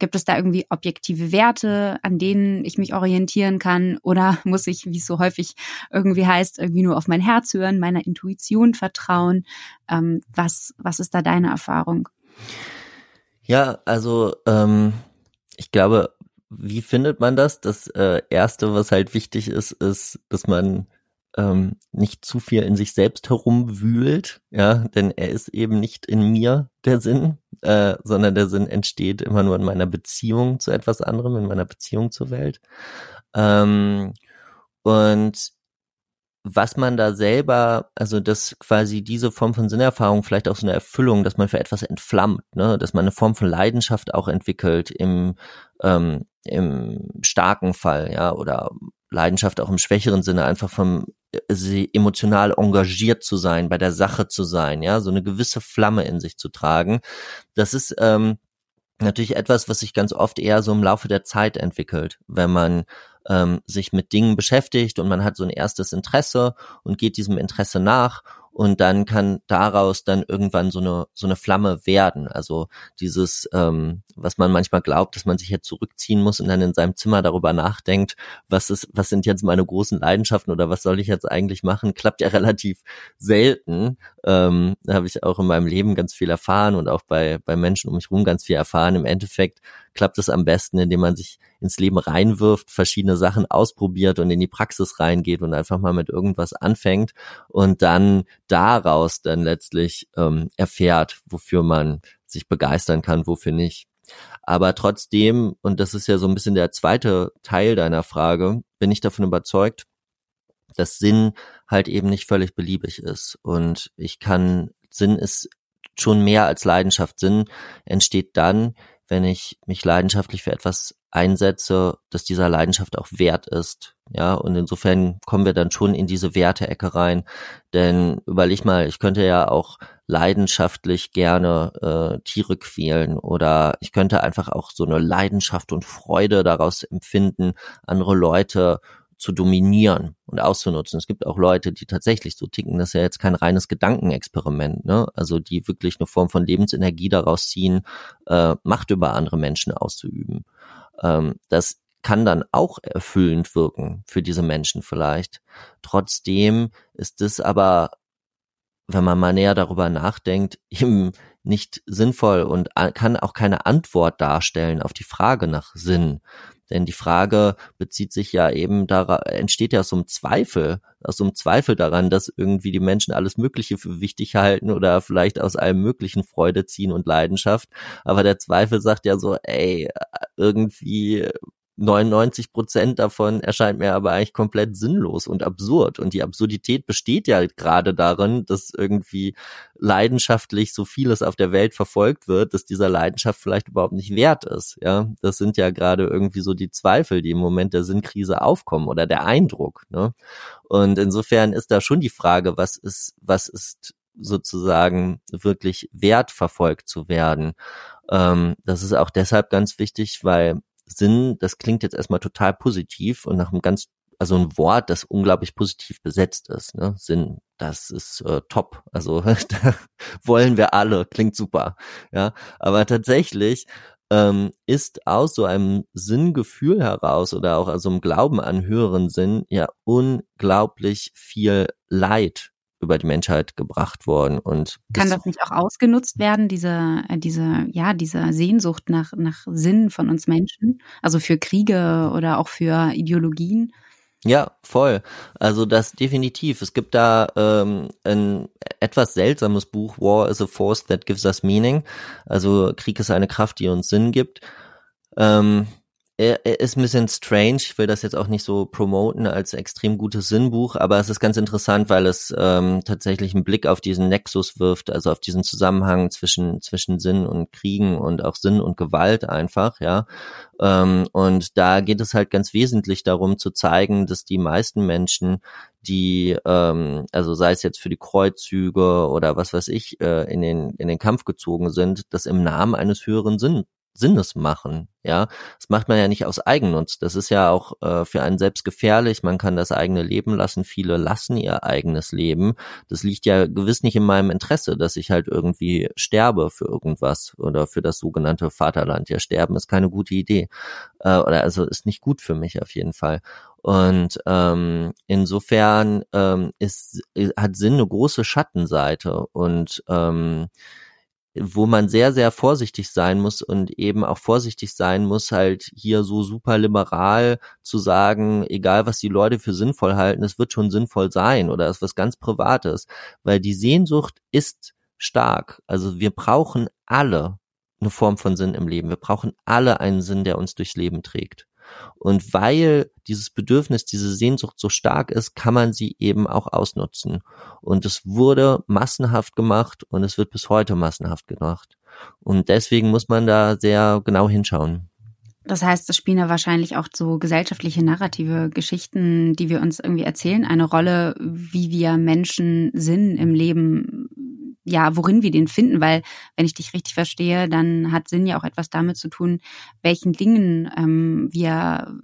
[SPEAKER 3] Gibt es da irgendwie objektive Werte, an denen ich mich orientieren kann? Oder muss ich, wie es so häufig irgendwie heißt, irgendwie nur auf mein Herz hören, meiner Intuition vertrauen? Ähm, was, was ist da deine Erfahrung?
[SPEAKER 1] Ja, also ähm, ich glaube, wie findet man das? Das äh, Erste, was halt wichtig ist, ist, dass man ähm, nicht zu viel in sich selbst herumwühlt, ja, denn er ist eben nicht in mir der Sinn, äh, sondern der Sinn entsteht immer nur in meiner Beziehung zu etwas anderem, in meiner Beziehung zur Welt. Ähm, und was man da selber, also dass quasi diese Form von Sinnerfahrung vielleicht auch so eine Erfüllung, dass man für etwas entflammt, ne, dass man eine Form von Leidenschaft auch entwickelt im ähm, im starken Fall, ja, oder Leidenschaft auch im schwächeren Sinne, einfach vom äh, emotional engagiert zu sein, bei der Sache zu sein, ja, so eine gewisse Flamme in sich zu tragen. Das ist ähm, natürlich etwas, was sich ganz oft eher so im Laufe der Zeit entwickelt, wenn man ähm, sich mit Dingen beschäftigt und man hat so ein erstes Interesse und geht diesem Interesse nach und dann kann daraus dann irgendwann so eine so eine Flamme werden. Also dieses, ähm, was man manchmal glaubt, dass man sich jetzt zurückziehen muss und dann in seinem Zimmer darüber nachdenkt, was ist, was sind jetzt meine großen Leidenschaften oder was soll ich jetzt eigentlich machen, klappt ja relativ selten. Ähm, da habe ich auch in meinem Leben ganz viel erfahren und auch bei bei Menschen um mich rum ganz viel erfahren. Im Endeffekt klappt es am besten, indem man sich ins Leben reinwirft, verschiedene Sachen ausprobiert und in die Praxis reingeht und einfach mal mit irgendwas anfängt und dann daraus dann letztlich ähm, erfährt, wofür man sich begeistern kann, wofür nicht. Aber trotzdem, und das ist ja so ein bisschen der zweite Teil deiner Frage, bin ich davon überzeugt, dass Sinn halt eben nicht völlig beliebig ist. Und ich kann, Sinn ist schon mehr als Leidenschaft. Sinn entsteht dann, wenn ich mich leidenschaftlich für etwas einsetze, dass dieser Leidenschaft auch wert ist. Ja, und insofern kommen wir dann schon in diese Werteecke rein. Denn überleg mal, ich könnte ja auch leidenschaftlich gerne äh, Tiere quälen oder ich könnte einfach auch so eine Leidenschaft und Freude daraus empfinden, andere Leute zu dominieren und auszunutzen. Es gibt auch Leute, die tatsächlich so ticken, das ist ja jetzt kein reines Gedankenexperiment, ne? Also die wirklich eine Form von Lebensenergie daraus ziehen, äh, Macht über andere Menschen auszuüben. Ähm, das kann dann auch erfüllend wirken für diese Menschen vielleicht. Trotzdem ist es aber, wenn man mal näher darüber nachdenkt, eben nicht sinnvoll und kann auch keine Antwort darstellen auf die Frage nach Sinn. Denn die Frage bezieht sich ja eben darauf, entsteht ja aus so einem Zweifel, aus so einem Zweifel daran, dass irgendwie die Menschen alles Mögliche für wichtig halten oder vielleicht aus allem möglichen Freude ziehen und Leidenschaft. Aber der Zweifel sagt ja so, ey, irgendwie 99 Prozent davon erscheint mir aber eigentlich komplett sinnlos und absurd. Und die Absurdität besteht ja gerade darin, dass irgendwie leidenschaftlich so vieles auf der Welt verfolgt wird, dass dieser Leidenschaft vielleicht überhaupt nicht wert ist. Ja, das sind ja gerade irgendwie so die Zweifel, die im Moment der Sinnkrise aufkommen oder der Eindruck. Ne? Und insofern ist da schon die Frage, was ist, was ist sozusagen wirklich wert verfolgt zu werden. Ähm, das ist auch deshalb ganz wichtig, weil Sinn, das klingt jetzt erstmal total positiv und nach einem ganz, also ein Wort, das unglaublich positiv besetzt ist. Ne? Sinn, das ist äh, top. Also wollen wir alle, klingt super. Ja, aber tatsächlich ähm, ist aus so einem Sinngefühl heraus oder auch aus so einem Glauben an höheren Sinn ja unglaublich viel Leid über die Menschheit gebracht worden und
[SPEAKER 3] kann das nicht auch ausgenutzt werden diese äh, diese ja diese Sehnsucht nach nach Sinn von uns Menschen also für Kriege oder auch für Ideologien
[SPEAKER 1] ja, voll. Also das definitiv. Es gibt da ähm, ein etwas seltsames Buch, War is a Force that gives us meaning. Also Krieg ist eine Kraft, die uns Sinn gibt. Ähm, er, er ist ein bisschen strange. Ich will das jetzt auch nicht so promoten als extrem gutes Sinnbuch, aber es ist ganz interessant, weil es ähm, tatsächlich einen Blick auf diesen Nexus wirft, also auf diesen Zusammenhang zwischen zwischen Sinn und Kriegen und auch Sinn und Gewalt einfach, ja. Ähm, und da geht es halt ganz wesentlich darum zu zeigen, dass die meisten Menschen die, ähm, also sei es jetzt für die Kreuzzüge oder was weiß ich, äh, in den in den Kampf gezogen sind, das im Namen eines höheren Sinn, Sinnes machen. Ja, das macht man ja nicht aus Eigennutz. Das ist ja auch äh, für einen selbst gefährlich. Man kann das eigene Leben lassen. Viele lassen ihr eigenes Leben. Das liegt ja gewiss nicht in meinem Interesse, dass ich halt irgendwie sterbe für irgendwas oder für das sogenannte Vaterland. Ja, sterben ist keine gute Idee. Äh, oder also ist nicht gut für mich auf jeden Fall. Und ähm, insofern ähm, ist, hat Sinn eine große Schattenseite und ähm, wo man sehr, sehr vorsichtig sein muss und eben auch vorsichtig sein muss, halt hier so super liberal zu sagen, egal was die Leute für sinnvoll halten, es wird schon sinnvoll sein oder es ist was ganz Privates, weil die Sehnsucht ist stark. Also wir brauchen alle eine Form von Sinn im Leben. Wir brauchen alle einen Sinn, der uns durchs Leben trägt. Und weil dieses Bedürfnis, diese Sehnsucht so stark ist, kann man sie eben auch ausnutzen. Und es wurde massenhaft gemacht und es wird bis heute massenhaft gemacht. Und deswegen muss man da sehr genau hinschauen.
[SPEAKER 3] Das heißt, es spielen ja wahrscheinlich auch so gesellschaftliche narrative Geschichten, die wir uns irgendwie erzählen, eine Rolle, wie wir Menschen Sinn im Leben ja, worin wir den finden, weil wenn ich dich richtig verstehe, dann hat Sinn ja auch etwas damit zu tun, welchen Dingen ähm, wir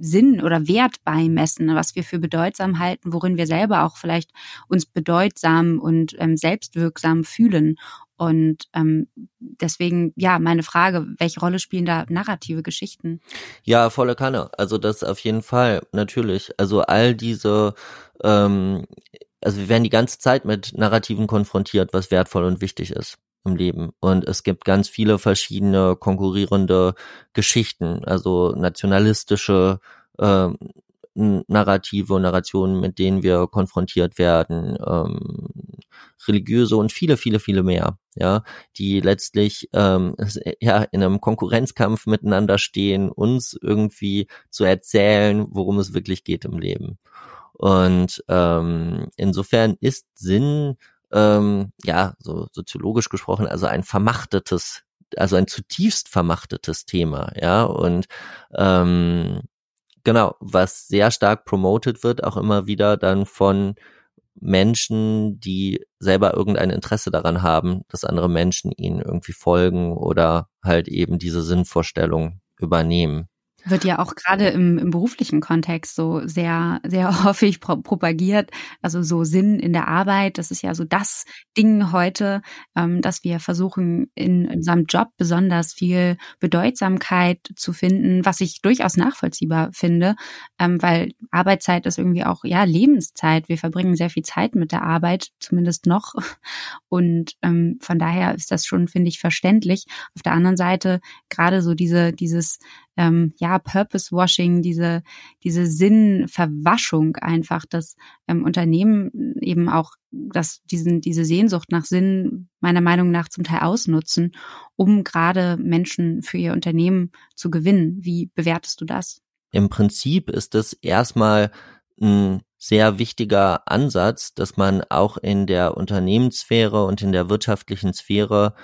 [SPEAKER 3] Sinn oder Wert beimessen, was wir für bedeutsam halten, worin wir selber auch vielleicht uns bedeutsam und ähm, selbstwirksam fühlen. Und ähm, deswegen, ja, meine Frage, welche Rolle spielen da narrative Geschichten?
[SPEAKER 1] Ja, volle Kanne. Also das auf jeden Fall, natürlich. Also all diese ähm, also wir werden die ganze Zeit mit Narrativen konfrontiert, was wertvoll und wichtig ist im Leben. Und es gibt ganz viele verschiedene konkurrierende Geschichten, also nationalistische äh, Narrative und Narrationen, mit denen wir konfrontiert werden, ähm, religiöse und viele, viele, viele mehr, ja, die letztlich ähm, ja in einem Konkurrenzkampf miteinander stehen, uns irgendwie zu erzählen, worum es wirklich geht im Leben. Und ähm, insofern ist Sinn, ähm, ja, so soziologisch gesprochen, also ein vermachtetes, also ein zutiefst vermachtetes Thema, ja. Und ähm, genau, was sehr stark promoted wird, auch immer wieder dann von Menschen, die selber irgendein Interesse daran haben, dass andere Menschen ihnen irgendwie folgen oder halt eben diese Sinnvorstellung übernehmen.
[SPEAKER 3] Wird ja auch gerade im, im beruflichen Kontext so sehr, sehr häufig pro propagiert. Also so Sinn in der Arbeit, das ist ja so das Ding heute, ähm, dass wir versuchen, in, unserem Job besonders viel Bedeutsamkeit zu finden, was ich durchaus nachvollziehbar finde, ähm, weil Arbeitszeit ist irgendwie auch, ja, Lebenszeit. Wir verbringen sehr viel Zeit mit der Arbeit, zumindest noch. Und ähm, von daher ist das schon, finde ich, verständlich. Auf der anderen Seite gerade so diese, dieses ähm, ja, Purpose-Washing, diese, diese Sinnverwaschung einfach, dass ähm, Unternehmen eben auch dass diesen, diese Sehnsucht nach Sinn meiner Meinung nach zum Teil ausnutzen, um gerade Menschen für ihr Unternehmen zu gewinnen. Wie bewertest du das?
[SPEAKER 1] Im Prinzip ist das erstmal ein sehr wichtiger Ansatz, dass man auch in der Unternehmenssphäre und in der wirtschaftlichen Sphäre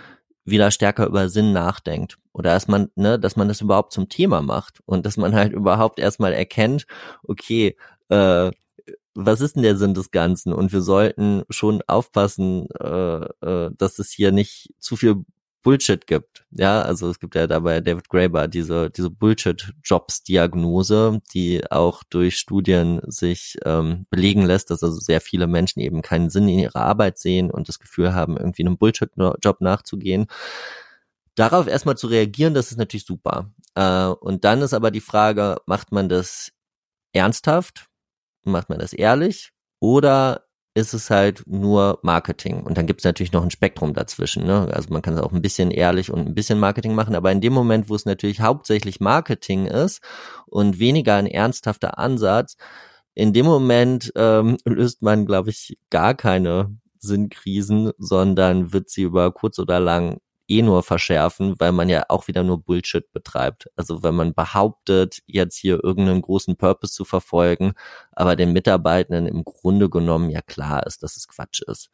[SPEAKER 1] wieder stärker über Sinn nachdenkt. Oder dass man, ne, dass man das überhaupt zum Thema macht und dass man halt überhaupt erstmal erkennt, okay, äh, was ist denn der Sinn des Ganzen? Und wir sollten schon aufpassen, äh, äh, dass es hier nicht zu viel Bullshit gibt. Ja, also es gibt ja dabei David Graeber diese, diese Bullshit-Jobs-Diagnose, die auch durch Studien sich ähm, belegen lässt, dass also sehr viele Menschen eben keinen Sinn in ihrer Arbeit sehen und das Gefühl haben, irgendwie einem Bullshit-Job nachzugehen. Darauf erstmal zu reagieren, das ist natürlich super. Äh, und dann ist aber die Frage, macht man das ernsthaft? Macht man das ehrlich? Oder ist es halt nur Marketing. Und dann gibt es natürlich noch ein Spektrum dazwischen. Ne? Also man kann es auch ein bisschen ehrlich und ein bisschen Marketing machen, aber in dem Moment, wo es natürlich hauptsächlich Marketing ist und weniger ein ernsthafter Ansatz, in dem Moment ähm, löst man, glaube ich, gar keine Sinnkrisen, sondern wird sie über kurz oder lang eh nur verschärfen, weil man ja auch wieder nur Bullshit betreibt. Also wenn man behauptet, jetzt hier irgendeinen großen Purpose zu verfolgen, aber den Mitarbeitenden im Grunde genommen ja klar ist, dass es Quatsch ist.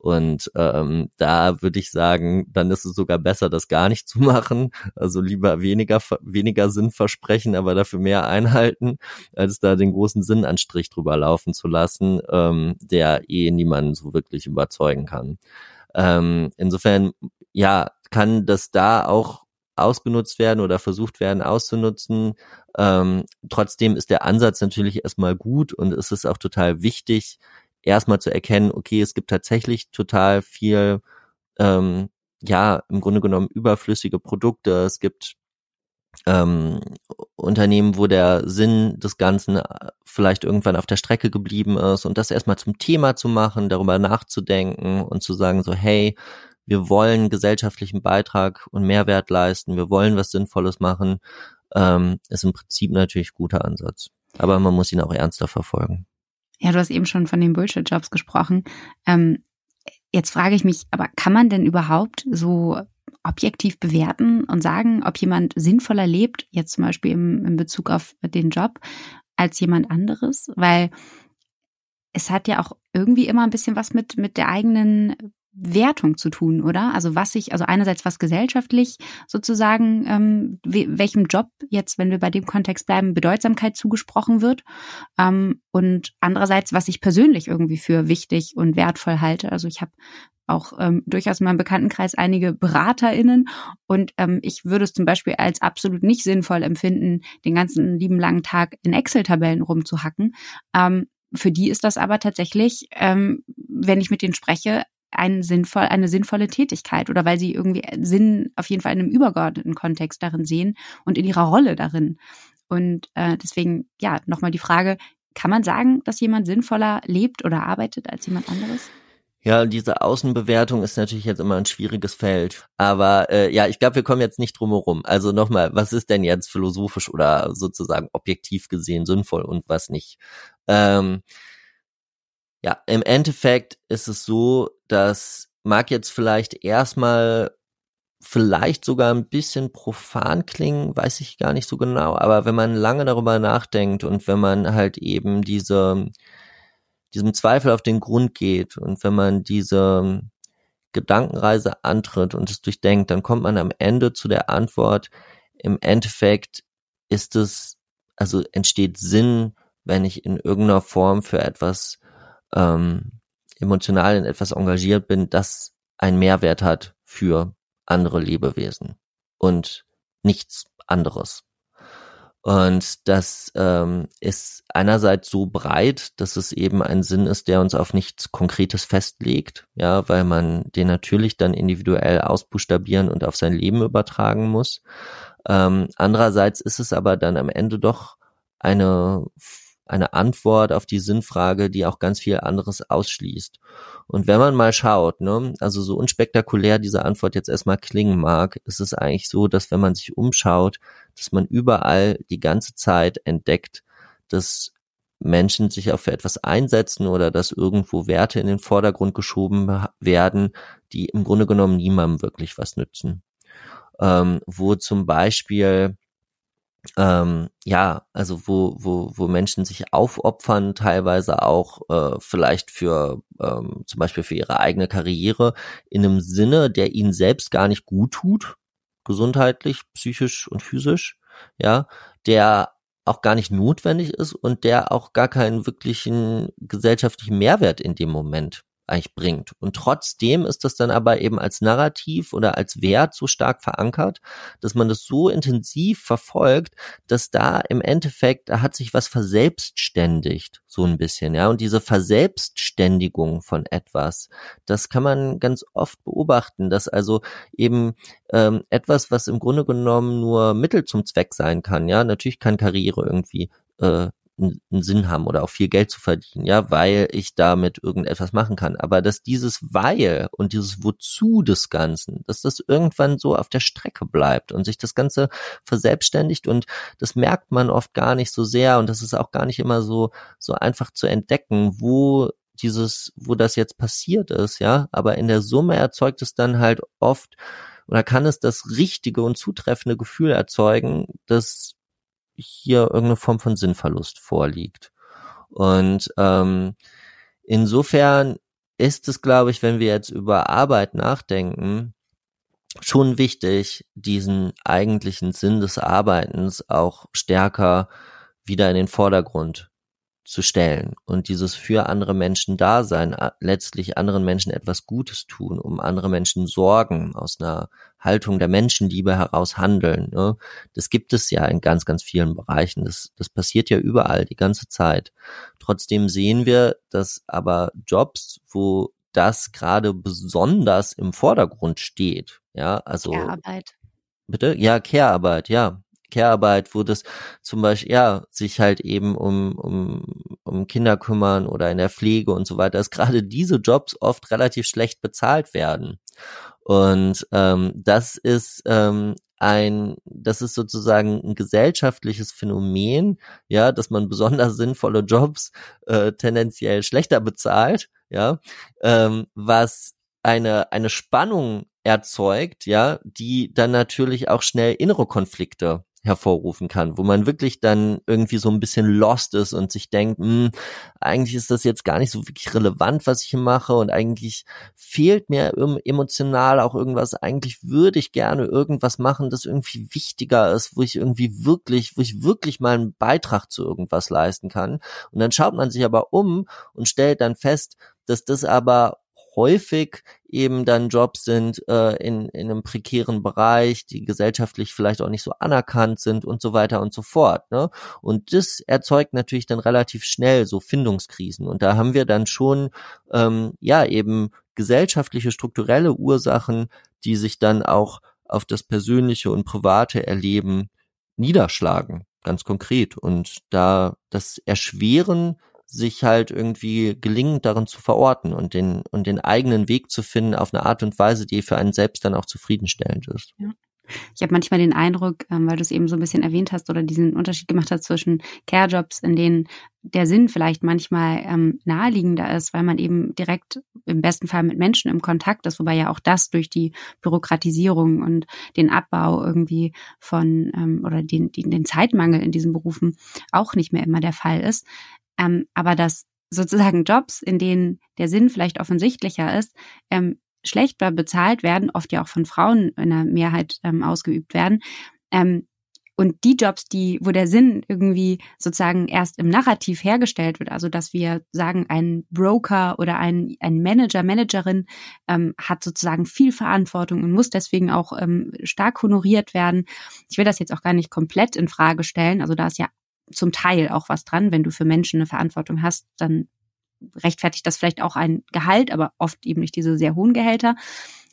[SPEAKER 1] Und ähm, da würde ich sagen, dann ist es sogar besser, das gar nicht zu machen. Also lieber weniger, weniger Sinn versprechen, aber dafür mehr einhalten, als da den großen Sinnanstrich drüber laufen zu lassen, ähm, der eh niemanden so wirklich überzeugen kann. Ähm, insofern, ja, kann das da auch ausgenutzt werden oder versucht werden auszunutzen. Ähm, trotzdem ist der Ansatz natürlich erstmal gut und es ist auch total wichtig, erstmal zu erkennen, okay, es gibt tatsächlich total viel, ähm, ja, im Grunde genommen überflüssige Produkte. Es gibt ähm, Unternehmen, wo der Sinn des Ganzen äh, vielleicht irgendwann auf der Strecke geblieben ist und das erstmal zum Thema zu machen, darüber nachzudenken und zu sagen so, hey, wir wollen gesellschaftlichen Beitrag und Mehrwert leisten, wir wollen was Sinnvolles machen, ähm, ist im Prinzip natürlich guter Ansatz. Aber man muss ihn auch ernster verfolgen.
[SPEAKER 3] Ja, du hast eben schon von den Bullshit-Jobs gesprochen. Ähm, jetzt frage ich mich, aber kann man denn überhaupt so objektiv bewerten und sagen, ob jemand sinnvoller lebt, jetzt zum Beispiel im, in Bezug auf den Job, als jemand anderes? Weil es hat ja auch irgendwie immer ein bisschen was mit, mit der eigenen Wertung zu tun, oder? Also was ich, also einerseits was gesellschaftlich sozusagen, ähm, welchem Job jetzt, wenn wir bei dem Kontext bleiben, Bedeutsamkeit zugesprochen wird ähm, und andererseits, was ich persönlich irgendwie für wichtig und wertvoll halte. Also ich habe auch ähm, durchaus in meinem Bekanntenkreis einige BeraterInnen und ähm, ich würde es zum Beispiel als absolut nicht sinnvoll empfinden, den ganzen lieben langen Tag in Excel-Tabellen rumzuhacken. Ähm, für die ist das aber tatsächlich, ähm, wenn ich mit denen spreche, ein sinnvoll, eine sinnvolle Tätigkeit oder weil sie irgendwie Sinn auf jeden Fall in einem übergeordneten Kontext darin sehen und in ihrer Rolle darin. Und äh, deswegen, ja, nochmal die Frage, kann man sagen, dass jemand sinnvoller lebt oder arbeitet als jemand anderes?
[SPEAKER 1] Ja, diese Außenbewertung ist natürlich jetzt immer ein schwieriges Feld. Aber äh, ja, ich glaube, wir kommen jetzt nicht drum herum. Also nochmal, was ist denn jetzt philosophisch oder sozusagen objektiv gesehen sinnvoll und was nicht? Ähm, ja, im Endeffekt ist es so, dass mag jetzt vielleicht erstmal vielleicht sogar ein bisschen profan klingen, weiß ich gar nicht so genau, aber wenn man lange darüber nachdenkt und wenn man halt eben diese, diesem Zweifel auf den Grund geht und wenn man diese Gedankenreise antritt und es durchdenkt, dann kommt man am Ende zu der Antwort, im Endeffekt ist es, also entsteht Sinn, wenn ich in irgendeiner Form für etwas ähm, emotional in etwas engagiert bin, das einen Mehrwert hat für andere Lebewesen und nichts anderes. Und das ähm, ist einerseits so breit, dass es eben ein Sinn ist, der uns auf nichts Konkretes festlegt, ja, weil man den natürlich dann individuell ausbuchstabieren und auf sein Leben übertragen muss. Ähm, andererseits ist es aber dann am Ende doch eine eine Antwort auf die Sinnfrage, die auch ganz viel anderes ausschließt. Und wenn man mal schaut, ne, also so unspektakulär diese Antwort jetzt erstmal klingen mag, ist es eigentlich so, dass wenn man sich umschaut, dass man überall die ganze Zeit entdeckt, dass Menschen sich auch für etwas einsetzen oder dass irgendwo Werte in den Vordergrund geschoben werden, die im Grunde genommen niemandem wirklich was nützen. Ähm, wo zum Beispiel ähm, ja, also wo, wo, wo Menschen sich aufopfern, teilweise auch äh, vielleicht für ähm, zum Beispiel für ihre eigene Karriere in einem Sinne, der ihnen selbst gar nicht gut tut, gesundheitlich, psychisch und physisch, ja, der auch gar nicht notwendig ist und der auch gar keinen wirklichen gesellschaftlichen Mehrwert in dem Moment eigentlich bringt. Und trotzdem ist das dann aber eben als Narrativ oder als Wert so stark verankert, dass man das so intensiv verfolgt, dass da im Endeffekt, da hat sich was verselbstständigt, so ein bisschen, ja. Und diese Verselbstständigung von etwas, das kann man ganz oft beobachten, dass also eben ähm, etwas, was im Grunde genommen nur Mittel zum Zweck sein kann, ja. Natürlich kann Karriere irgendwie äh, einen Sinn haben oder auch viel Geld zu verdienen, ja, weil ich damit irgendetwas machen kann. Aber dass dieses Weil und dieses Wozu des Ganzen, dass das irgendwann so auf der Strecke bleibt und sich das Ganze verselbstständigt und das merkt man oft gar nicht so sehr und das ist auch gar nicht immer so, so einfach zu entdecken, wo dieses, wo das jetzt passiert ist, ja, aber in der Summe erzeugt es dann halt oft oder kann es das richtige und zutreffende Gefühl erzeugen, dass hier irgendeine Form von Sinnverlust vorliegt. Und ähm, insofern ist es, glaube ich, wenn wir jetzt über Arbeit nachdenken, schon wichtig, diesen eigentlichen Sinn des Arbeitens auch stärker wieder in den Vordergrund zu stellen und dieses für andere Menschen da sein, letztlich anderen Menschen etwas Gutes tun, um andere Menschen sorgen, aus einer Haltung der Menschenliebe heraus handeln. Ne? Das gibt es ja in ganz, ganz vielen Bereichen. Das, das passiert ja überall die ganze Zeit. Trotzdem sehen wir, dass aber Jobs, wo das gerade besonders im Vordergrund steht, ja, also
[SPEAKER 3] Care-Arbeit.
[SPEAKER 1] Bitte? Ja, Care-Arbeit, ja. Care-Arbeit, wo das zum Beispiel, ja, sich halt eben um, um, um Kinder kümmern oder in der Pflege und so weiter, dass gerade diese Jobs oft relativ schlecht bezahlt werden. Und ähm, das ist ähm, ein, das ist sozusagen ein gesellschaftliches Phänomen, ja, dass man besonders sinnvolle Jobs äh, tendenziell schlechter bezahlt, ja, ähm, was eine eine Spannung erzeugt, ja, die dann natürlich auch schnell innere Konflikte hervorrufen kann, wo man wirklich dann irgendwie so ein bisschen lost ist und sich denkt, mh, hm, eigentlich ist das jetzt gar nicht so wirklich relevant, was ich hier mache und eigentlich fehlt mir emotional auch irgendwas. Eigentlich würde ich gerne irgendwas machen, das irgendwie wichtiger ist, wo ich irgendwie wirklich, wo ich wirklich mal einen Beitrag zu irgendwas leisten kann. Und dann schaut man sich aber um und stellt dann fest, dass das aber häufig eben dann Jobs sind äh, in, in einem prekären Bereich, die gesellschaftlich vielleicht auch nicht so anerkannt sind und so weiter und so fort. Ne? Und das erzeugt natürlich dann relativ schnell so Findungskrisen. Und da haben wir dann schon ähm, ja eben gesellschaftliche, strukturelle Ursachen, die sich dann auch auf das persönliche und private Erleben niederschlagen, ganz konkret. Und da das Erschweren sich halt irgendwie gelingend darin zu verorten und den, und den eigenen Weg zu finden auf eine Art und Weise, die für einen selbst dann auch zufriedenstellend ist.
[SPEAKER 3] Ja. Ich habe manchmal den Eindruck, ähm, weil du es eben so ein bisschen erwähnt hast oder diesen Unterschied gemacht hast zwischen Care-Jobs, in denen der Sinn vielleicht manchmal ähm, naheliegender ist, weil man eben direkt im besten Fall mit Menschen im Kontakt ist, wobei ja auch das durch die Bürokratisierung und den Abbau irgendwie von ähm, oder den, den, den Zeitmangel in diesen Berufen auch nicht mehr immer der Fall ist. Ähm, aber dass sozusagen Jobs, in denen der Sinn vielleicht offensichtlicher ist, ähm, schlechter bezahlt werden, oft ja auch von Frauen in der Mehrheit ähm, ausgeübt werden, ähm, Und die Jobs, die, wo der Sinn irgendwie sozusagen erst im Narrativ hergestellt wird, also dass wir sagen, ein Broker oder ein, ein Manager, Managerin ähm, hat sozusagen viel Verantwortung und muss deswegen auch ähm, stark honoriert werden. Ich will das jetzt auch gar nicht komplett in Frage stellen. Also da ist ja zum Teil auch was dran. Wenn du für Menschen eine Verantwortung hast, dann rechtfertigt das vielleicht auch ein Gehalt, aber oft eben nicht diese sehr hohen Gehälter.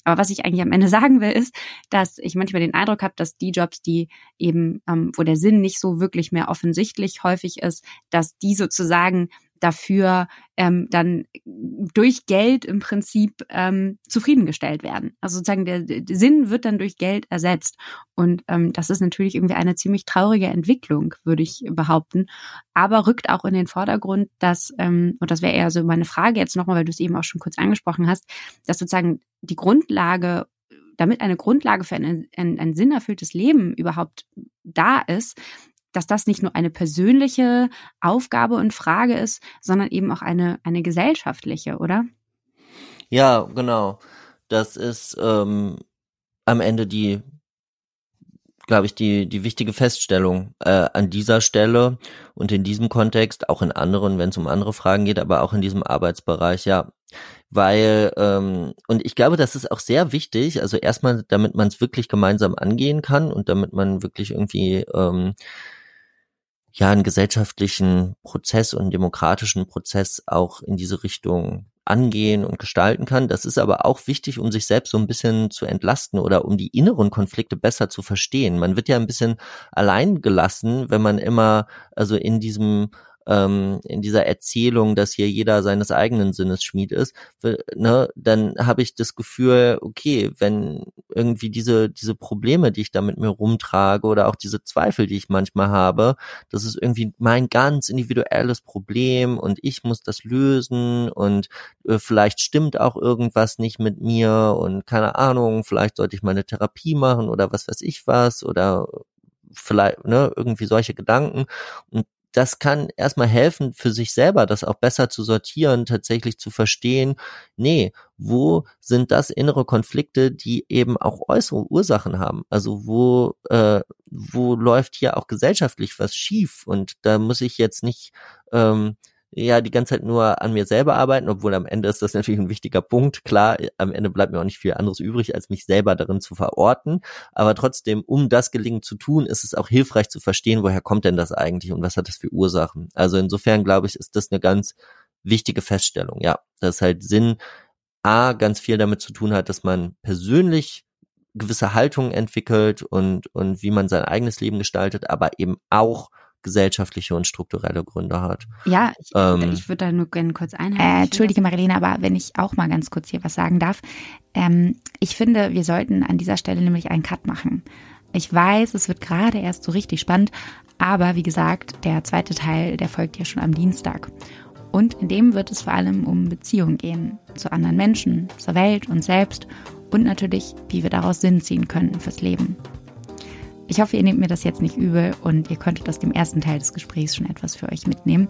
[SPEAKER 3] Aber was ich eigentlich am Ende sagen will, ist, dass ich manchmal den Eindruck habe, dass die Jobs, die eben, ähm, wo der Sinn nicht so wirklich mehr offensichtlich häufig ist, dass die sozusagen dafür ähm, dann durch Geld im Prinzip ähm, zufriedengestellt werden. Also sozusagen der, der Sinn wird dann durch Geld ersetzt. Und ähm, das ist natürlich irgendwie eine ziemlich traurige Entwicklung, würde ich behaupten. Aber rückt auch in den Vordergrund, dass, ähm, und das wäre eher so meine Frage jetzt nochmal, weil du es eben auch schon kurz angesprochen hast, dass sozusagen die Grundlage damit eine Grundlage für ein, ein, ein sinnerfülltes Leben überhaupt da ist, dass das nicht nur eine persönliche Aufgabe und Frage ist, sondern eben auch eine, eine gesellschaftliche, oder?
[SPEAKER 1] Ja, genau. Das ist ähm, am Ende die, glaube ich, die, die wichtige Feststellung äh, an dieser Stelle und in diesem Kontext, auch in anderen, wenn es um andere Fragen geht, aber auch in diesem Arbeitsbereich, ja. Weil, ähm, und ich glaube, das ist auch sehr wichtig, also erstmal, damit man es wirklich gemeinsam angehen kann und damit man wirklich irgendwie ähm, ja einen gesellschaftlichen Prozess und demokratischen Prozess auch in diese Richtung angehen und gestalten kann. Das ist aber auch wichtig, um sich selbst so ein bisschen zu entlasten oder um die inneren Konflikte besser zu verstehen. Man wird ja ein bisschen allein gelassen, wenn man immer also in diesem ähm, in dieser Erzählung, dass hier jeder seines eigenen Sinnes Schmied ist, ne, dann habe ich das Gefühl, okay, wenn irgendwie diese, diese Probleme, die ich da mit mir rumtrage oder auch diese Zweifel, die ich manchmal habe, das ist irgendwie mein ganz individuelles Problem und ich muss das lösen und äh, vielleicht stimmt auch irgendwas nicht mit mir und keine Ahnung, vielleicht sollte ich mal eine Therapie machen oder was weiß ich was oder vielleicht, ne, irgendwie solche Gedanken. Und das kann erstmal helfen, für sich selber das auch besser zu sortieren, tatsächlich zu verstehen, nee, wo sind das innere Konflikte, die eben auch äußere Ursachen haben? Also wo, äh, wo läuft hier auch gesellschaftlich was schief? Und da muss ich jetzt nicht ähm, ja die ganze Zeit nur an mir selber arbeiten, obwohl am Ende ist das natürlich ein wichtiger Punkt. Klar, am Ende bleibt mir auch nicht viel anderes übrig, als mich selber darin zu verorten. Aber trotzdem, um das gelingen zu tun, ist es auch hilfreich zu verstehen, woher kommt denn das eigentlich und was hat das für Ursachen. Also insofern glaube ich, ist das eine ganz wichtige Feststellung. Ja, das halt Sinn A ganz viel damit zu tun hat, dass man persönlich gewisse Haltungen entwickelt und, und wie man sein eigenes Leben gestaltet, aber eben auch gesellschaftliche und strukturelle Gründe hat.
[SPEAKER 3] Ja, ich, ähm, ich würde da nur gerne kurz einhaken. Äh, Entschuldige, Marilena, aber wenn ich auch mal ganz kurz hier was sagen darf. Ähm, ich finde, wir sollten an dieser Stelle nämlich einen Cut machen. Ich weiß, es wird gerade erst so richtig spannend, aber wie gesagt, der zweite Teil, der folgt ja schon am Dienstag. Und in dem wird es vor allem um Beziehungen gehen, zu anderen Menschen, zur Welt, und selbst und natürlich, wie wir daraus Sinn ziehen können fürs Leben. Ich hoffe, ihr nehmt mir das jetzt nicht übel und ihr konntet aus dem ersten Teil des Gesprächs schon etwas für euch mitnehmen.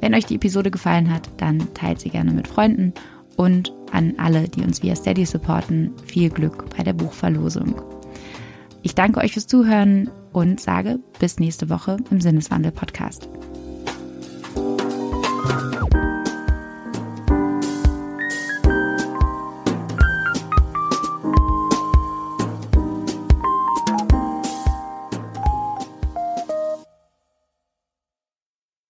[SPEAKER 3] Wenn euch die Episode gefallen hat, dann teilt sie gerne mit Freunden und an alle, die uns via Steady supporten, viel Glück bei der Buchverlosung. Ich danke euch fürs Zuhören und sage bis nächste Woche im Sinneswandel Podcast.